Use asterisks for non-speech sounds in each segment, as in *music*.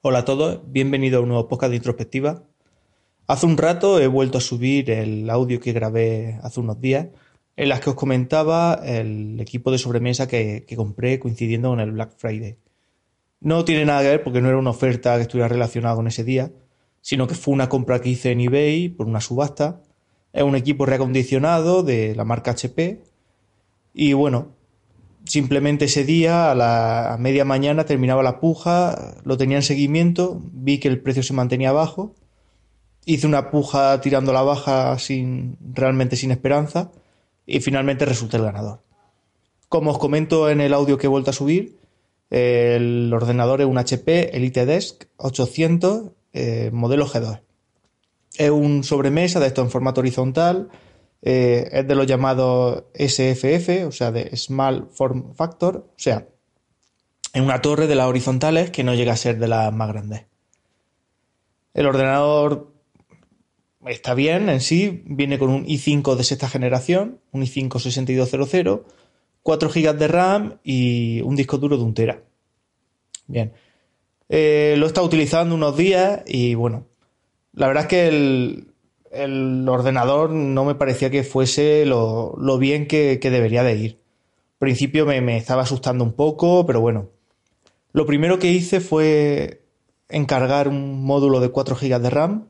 Hola a todos, bienvenido a un nuevo podcast de introspectiva. Hace un rato he vuelto a subir el audio que grabé hace unos días, en las que os comentaba el equipo de sobremesa que, que compré coincidiendo con el Black Friday. No tiene nada que ver porque no era una oferta que estuviera relacionada con ese día, sino que fue una compra que hice en eBay por una subasta. Es un equipo reacondicionado de la marca HP. Y bueno, simplemente ese día, a la media mañana, terminaba la puja, lo tenía en seguimiento, vi que el precio se mantenía bajo, hice una puja tirando la baja sin, realmente sin esperanza, y finalmente resulté el ganador. Como os comento en el audio que he vuelto a subir, el ordenador es un HP Elite Desk 800 eh, modelo G2. Es un sobremesa de esto en formato horizontal, eh, es de los llamados SFF, o sea, de Small Form Factor, o sea, en una torre de las horizontales que no llega a ser de las más grandes. El ordenador está bien en sí, viene con un i5 de sexta generación, un i5 6200, 4 GB de RAM y un disco duro de un tera. Bien. Eh, lo he estado utilizando unos días y bueno, la verdad es que el, el ordenador no me parecía que fuese lo, bien que, debería de ir. Al principio me, me, estaba asustando un poco, pero bueno. Lo primero que hice fue encargar un módulo de 4 GB de RAM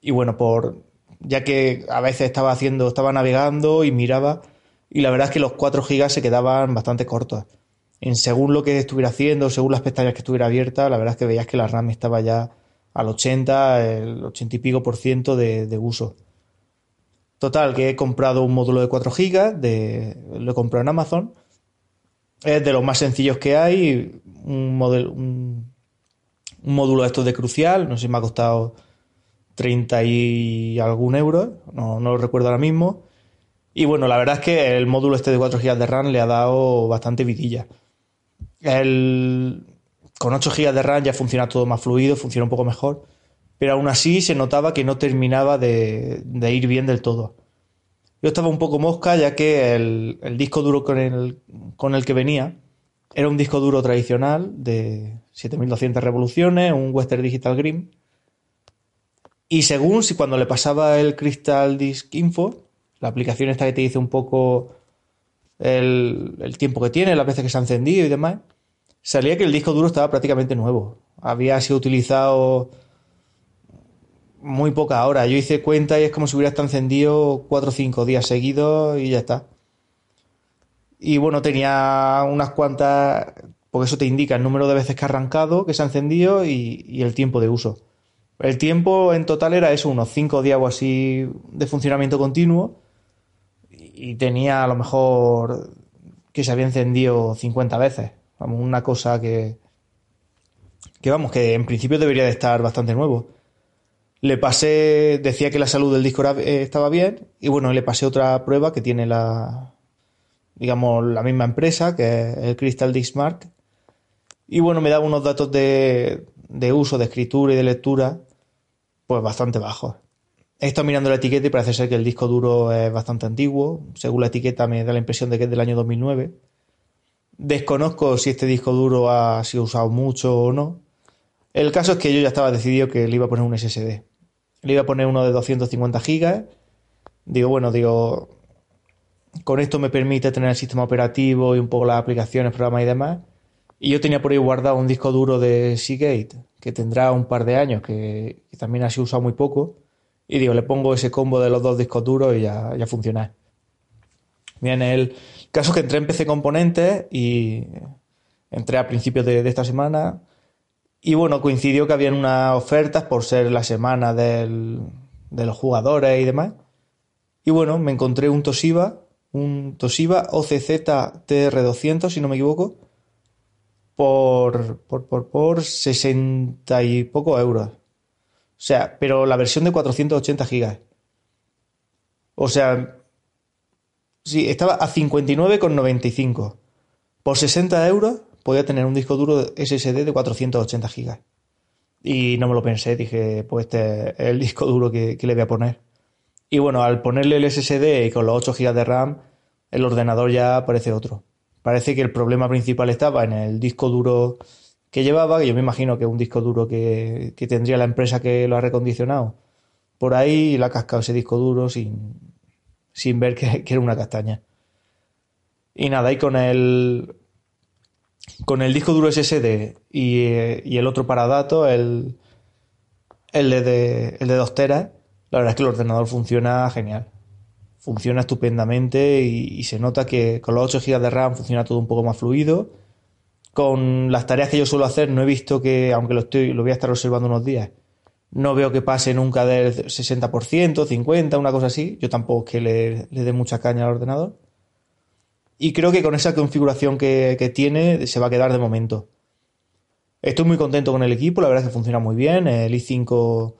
y bueno, por ya que a veces estaba haciendo, estaba navegando y miraba y la verdad es que los 4 GB se quedaban bastante cortos. En según lo que estuviera haciendo, según las pestañas que estuviera abierta, la verdad es que veías que la RAM estaba ya al 80, el 80 y pico por ciento de, de, uso. Total, que he comprado un módulo de 4 GB, de, lo he comprado en Amazon. Es de los más sencillos que hay, un, modelo, un, un módulo de estos de Crucial, no sé si me ha costado 30 y algún euro, no, no lo recuerdo ahora mismo. Y bueno, la verdad es que el módulo este de 4 GB de RAM le ha dado bastante vidilla. El, con 8 GB de RAM ya funciona todo más fluido, funciona un poco mejor, pero aún así se notaba que no terminaba de, ir bien del todo. Yo estaba un poco mosca ya que el, disco duro con el, que venía era un disco duro tradicional de 7200 revoluciones, un Western Digital Green. Y según si cuando le pasaba el Crystal Disk Info, la aplicación esta que te dice un poco el, el tiempo que tiene, las veces que se ha encendido y demás, salía que el disco duro estaba prácticamente nuevo. Había sido utilizado muy pocas horas. Yo hice cuenta y es como si hubiera estado encendido 4 o 5 días seguidos y ya está. Y bueno, tenía unas cuantas, porque eso te indica el número de veces que ha arrancado, que se ha encendido y, y el tiempo de uso. El tiempo en total era eso, unos 5 días o así de funcionamiento continuo. Y tenía a lo mejor que se había encendido 50 veces. Vamos, una cosa que. Que vamos, que en principio debería de estar bastante nuevo. Le pasé, decía que la salud del disco eh, estaba bien, y bueno, le pasé otra prueba que tiene la, digamos, la misma empresa, que es el Crystal Disk Mark. Y bueno, me daba unos datos de, de uso, de escritura y de lectura, pues bastante bajos. He estado mirando la etiqueta y parece ser que el disco duro es bastante antiguo. Según la etiqueta me da la impresión de que es del año 2009. Desconozco si este disco duro ha sido usado mucho o no. El caso es que yo ya estaba decidido que le iba a poner un SSD. Le iba a poner uno de 250 gigas. Digo, bueno, digo, con esto me permite tener el sistema operativo y un poco las aplicaciones, programas y demás. Y yo tenía por ahí guardado un disco duro de Seagate, que tendrá un par de años, que, que también ha sido usado muy poco. Y digo, le pongo ese combo de los dos discos duros y ya, ya funciona. Bien, el caso que entré en PC Componentes y entré a principios de, de, esta semana. Y bueno, coincidió que habían unas ofertas por ser la semana del, de los jugadores y demás. Y bueno, me encontré un Toshiba, un Toshiba OCZ TR200, si no me equivoco. por, por, por, por 60 y pocos euros. O sea, pero la versión de 480 gigas. O sea, sí, estaba a 59,95. Por 60 euros podía tener un disco duro SSD de 480 gigas. Y no me lo pensé, dije, pues este es el disco duro que, le voy a poner. Y bueno, al ponerle el SSD y con los 8 GB de RAM, el ordenador ya parece otro. Parece que el problema principal estaba en el disco duro que llevaba, que yo me imagino que un disco duro que, tendría la empresa que lo ha recondicionado. Por ahí le ha cascado ese disco duro sin, sin ver que, era una castaña. Y nada, y con el, con el disco duro SSD y, y el otro para datos, el, el, de, el de 2 teras, la verdad es que el ordenador funciona genial. Funciona estupendamente y, se nota que con los 8 GB de RAM funciona todo un poco más fluido. Con las tareas que yo suelo hacer no he visto que, aunque lo, estoy, lo voy a estar observando unos días, no veo que pase nunca del 60%, 50%, una cosa así. Yo tampoco es que le, dé mucha caña al ordenador. Y creo que con esa configuración que, que, tiene se va a quedar de momento. Estoy muy contento con el equipo, la verdad es que funciona muy bien. El i5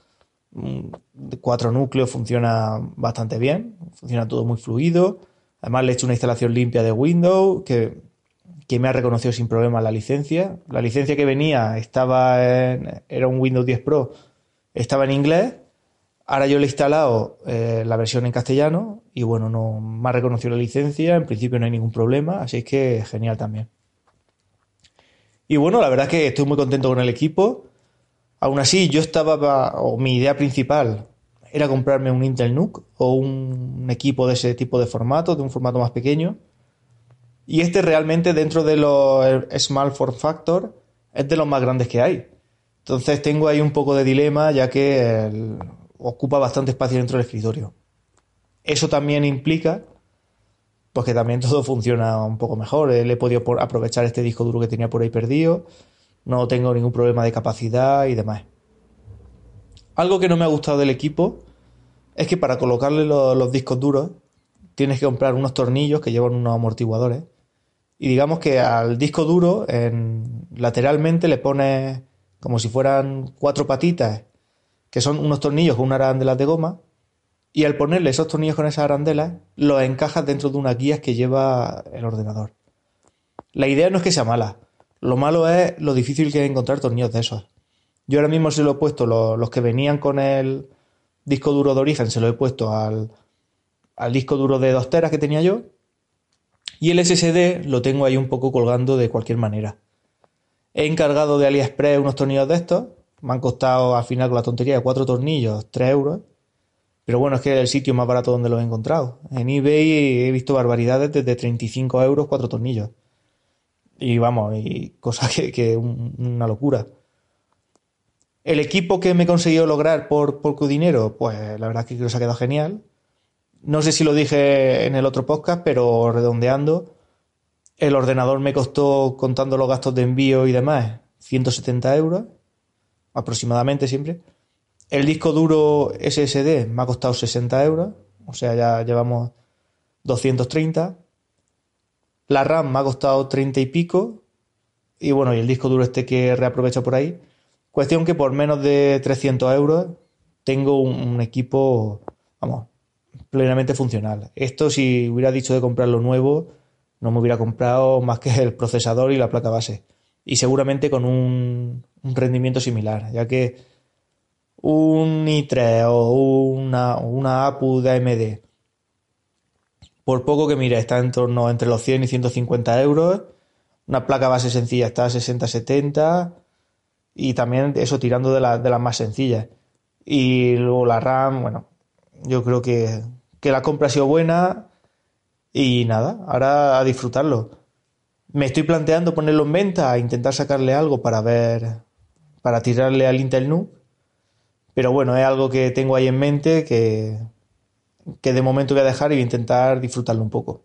cuatro núcleos funciona bastante bien, funciona todo muy fluido. Además le he hecho una instalación limpia de Windows que, me ha reconocido sin problema la licencia. La licencia que venía estaba en, era un Windows 10 Pro, estaba en inglés. Ahora yo le he instalado eh, la versión en castellano y bueno, no me ha reconocido la licencia. En principio no hay ningún problema, así que genial también. Y bueno, la verdad es que estoy muy contento con el equipo. Aún así, yo estaba, o mi idea principal era comprarme un Intel NUC o un equipo de ese tipo de formato, de un formato más pequeño. Y este realmente dentro de los Small Form Factor es de los más grandes que hay. Entonces tengo ahí un poco de dilema ya que ocupa bastante espacio dentro del escritorio. Eso también implica pues que también *laughs* todo funciona un poco mejor. Le he podido aprovechar este disco duro que tenía por ahí perdido no tengo ningún problema de capacidad y demás. Algo que no me ha gustado del equipo es que para colocarle los, discos duros tienes que comprar unos tornillos que llevan unos amortiguadores. Y digamos que al disco duro en, lateralmente le pones como si fueran cuatro patitas, que son unos tornillos con una arandela de goma, y al ponerle esos tornillos con esas arandelas, los encajas dentro de unas guías que lleva el ordenador. La idea no es que sea mala, lo malo es lo difícil que es encontrar tornillos de esos. Yo ahora mismo se lo he puesto, los, que venían con el disco duro de origen, se lo he puesto al, al disco duro de 2 teras que tenía yo. Y el SSD lo tengo ahí un poco colgando de cualquier manera. He encargado de AliExpress unos tornillos de estos. Me han costado al final con la tontería 4 tornillos, 3 euros. Pero bueno, es que es el sitio más barato donde los he encontrado. En eBay he visto barbaridades desde 35 euros 4 tornillos. Y vamos, y cosa que, que una locura. El equipo que me he conseguido lograr por poco dinero, pues la verdad es que creo que se ha quedado genial. No sé si lo dije en el otro podcast, pero redondeando, el ordenador me costó, contando los gastos de envío y demás, 170 euros, aproximadamente siempre. El disco duro SSD me ha costado 60 euros, o sea, ya llevamos 230. La RAM me ha costado 30 y pico. Y bueno, y el disco duro este que reaprovecho por ahí. Cuestión que por menos de 300 euros tengo un, equipo, vamos, plenamente funcional. Esto si hubiera dicho de comprarlo nuevo, no me hubiera comprado más que el procesador y la placa base. Y seguramente con un, rendimiento similar, ya que un i3 o una, una APU de AMD por poco que mire, está en torno entre los 100 y 150 euros. Una placa base sencilla está a 60-70 y también eso tirando de, las más sencillas. Y luego la RAM, bueno, yo creo que, que la compra ha sido buena y nada, ahora a disfrutarlo. Me estoy planteando ponerlo en venta, intentar sacarle algo para ver, para tirarle al Intel NUC. Pero bueno, es algo que tengo ahí en mente que, que de momento voy a dejar y voy a intentar disfrutarlo un poco.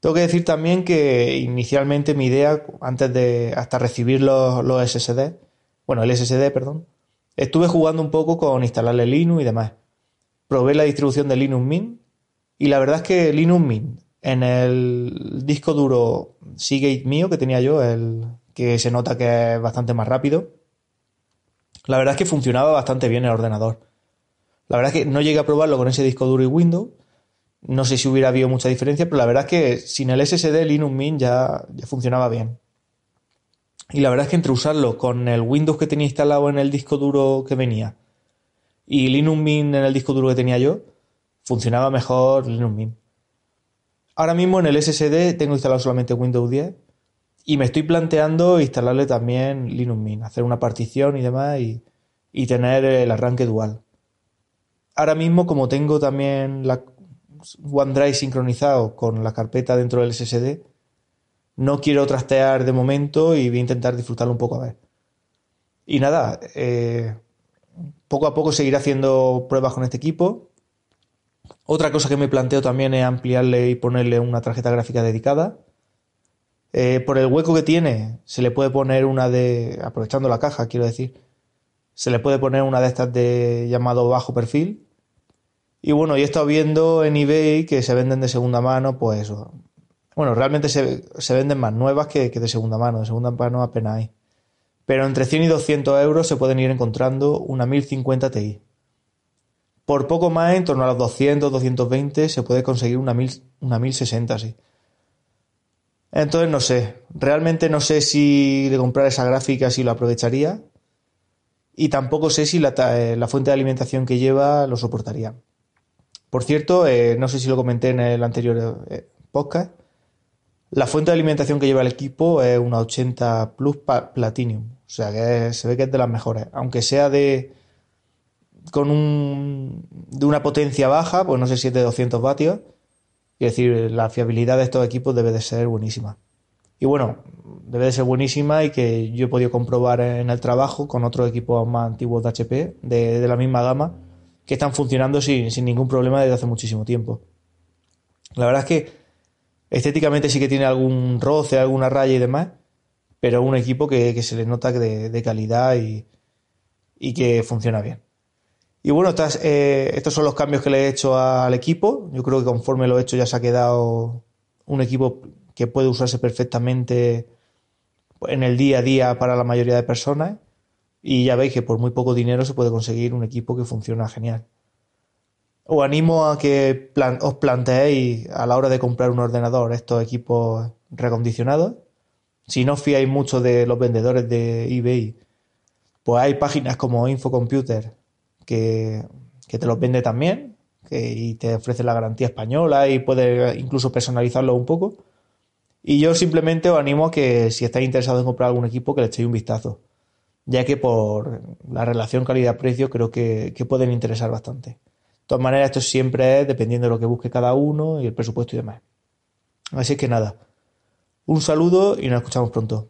Tengo que decir también que inicialmente mi idea, antes de hasta recibir los, los SSD, bueno, el SSD, perdón, estuve jugando un poco con instalarle Linux y demás. Probé la distribución de Linux Mint y la verdad es que Linux Mint En el disco duro Seagate mío que tenía yo, el que se nota que es bastante más rápido, la verdad es que funcionaba bastante bien el ordenador. La verdad es que no llegué a probarlo con ese disco duro y Windows. No sé si hubiera habido mucha diferencia, pero la verdad es que sin el SSD Linux Mint ya, ya funcionaba bien. Y la verdad es que entre usarlo con el Windows que tenía instalado en el disco duro que venía y Linux Mint en el disco duro que tenía yo, funcionaba mejor Linux Mint. Ahora mismo en el SSD tengo instalado solamente Windows 10 y me estoy planteando instalarle también Linux Mint, hacer una partición y demás y, y tener el arranque dual. Ahora mismo, como tengo también la OneDrive sincronizado con la carpeta dentro del SSD, no quiero trastear de momento y voy a intentar disfrutarlo un poco a ver. Y nada, eh, poco a poco seguiré haciendo pruebas con este equipo. Otra cosa que me planteo también es ampliarle y ponerle una tarjeta gráfica dedicada. Eh, por el hueco que tiene, se le puede poner una de. aprovechando la caja, quiero decir. Se le puede poner una de estas de llamado bajo perfil. Y bueno, y he estado viendo en eBay que se venden de segunda mano, pues bueno, realmente se, venden más nuevas que, de segunda mano. De segunda mano apenas hay. Pero entre 100 y 200 euros se pueden ir encontrando una 1050 Ti. Por poco más, en torno a los 200, 220, se puede conseguir una, una 1060, sí. Entonces no sé, realmente no sé si de comprar esa gráfica si lo aprovecharía y tampoco sé si la, eh, fuente de alimentación que lleva lo soportaría. Por cierto, eh, no sé si lo comenté en el anterior eh, podcast, la fuente de alimentación que lleva el equipo es una 80 Plus Platinum. O sea que se ve que es de las mejores. Aunque sea de. Con un. de una potencia baja, pues no sé si es de 200 vatios. Es decir, la fiabilidad de estos equipos debe de ser buenísima. Y bueno, debe de ser buenísima y que yo he podido comprobar en el trabajo con otros equipos más antiguos de HP, de, la misma gama, que están funcionando sin, sin ningún problema desde hace muchísimo tiempo. La verdad es que Estéticamente sí que tiene algún roce, alguna raya y demás, pero un equipo que, se le nota de, calidad y, que funciona bien. Y bueno, eh, estos son los cambios que le he hecho al equipo. Yo creo que conforme lo he hecho ya se ha quedado un equipo que puede usarse perfectamente en el día a día para la mayoría de personas. Y ya veis que por muy poco dinero se puede conseguir un equipo que funciona genial os animo a que os planteéis a la hora de comprar un ordenador estos equipos recondicionados. Si no os fiáis mucho de los vendedores de eBay, pues hay páginas como Infocomputer que, que te los vende también que, y te ofrece la garantía española y puedes incluso personalizarlo un poco. Y yo simplemente os animo a que si estáis interesados en comprar algún equipo, que le echéis un vistazo, ya que por la relación calidad-precio creo que pueden interesar bastante. De todas maneras, esto siempre es dependiendo de lo que busque cada uno y el presupuesto y demás. Así que nada, un saludo y nos escuchamos pronto.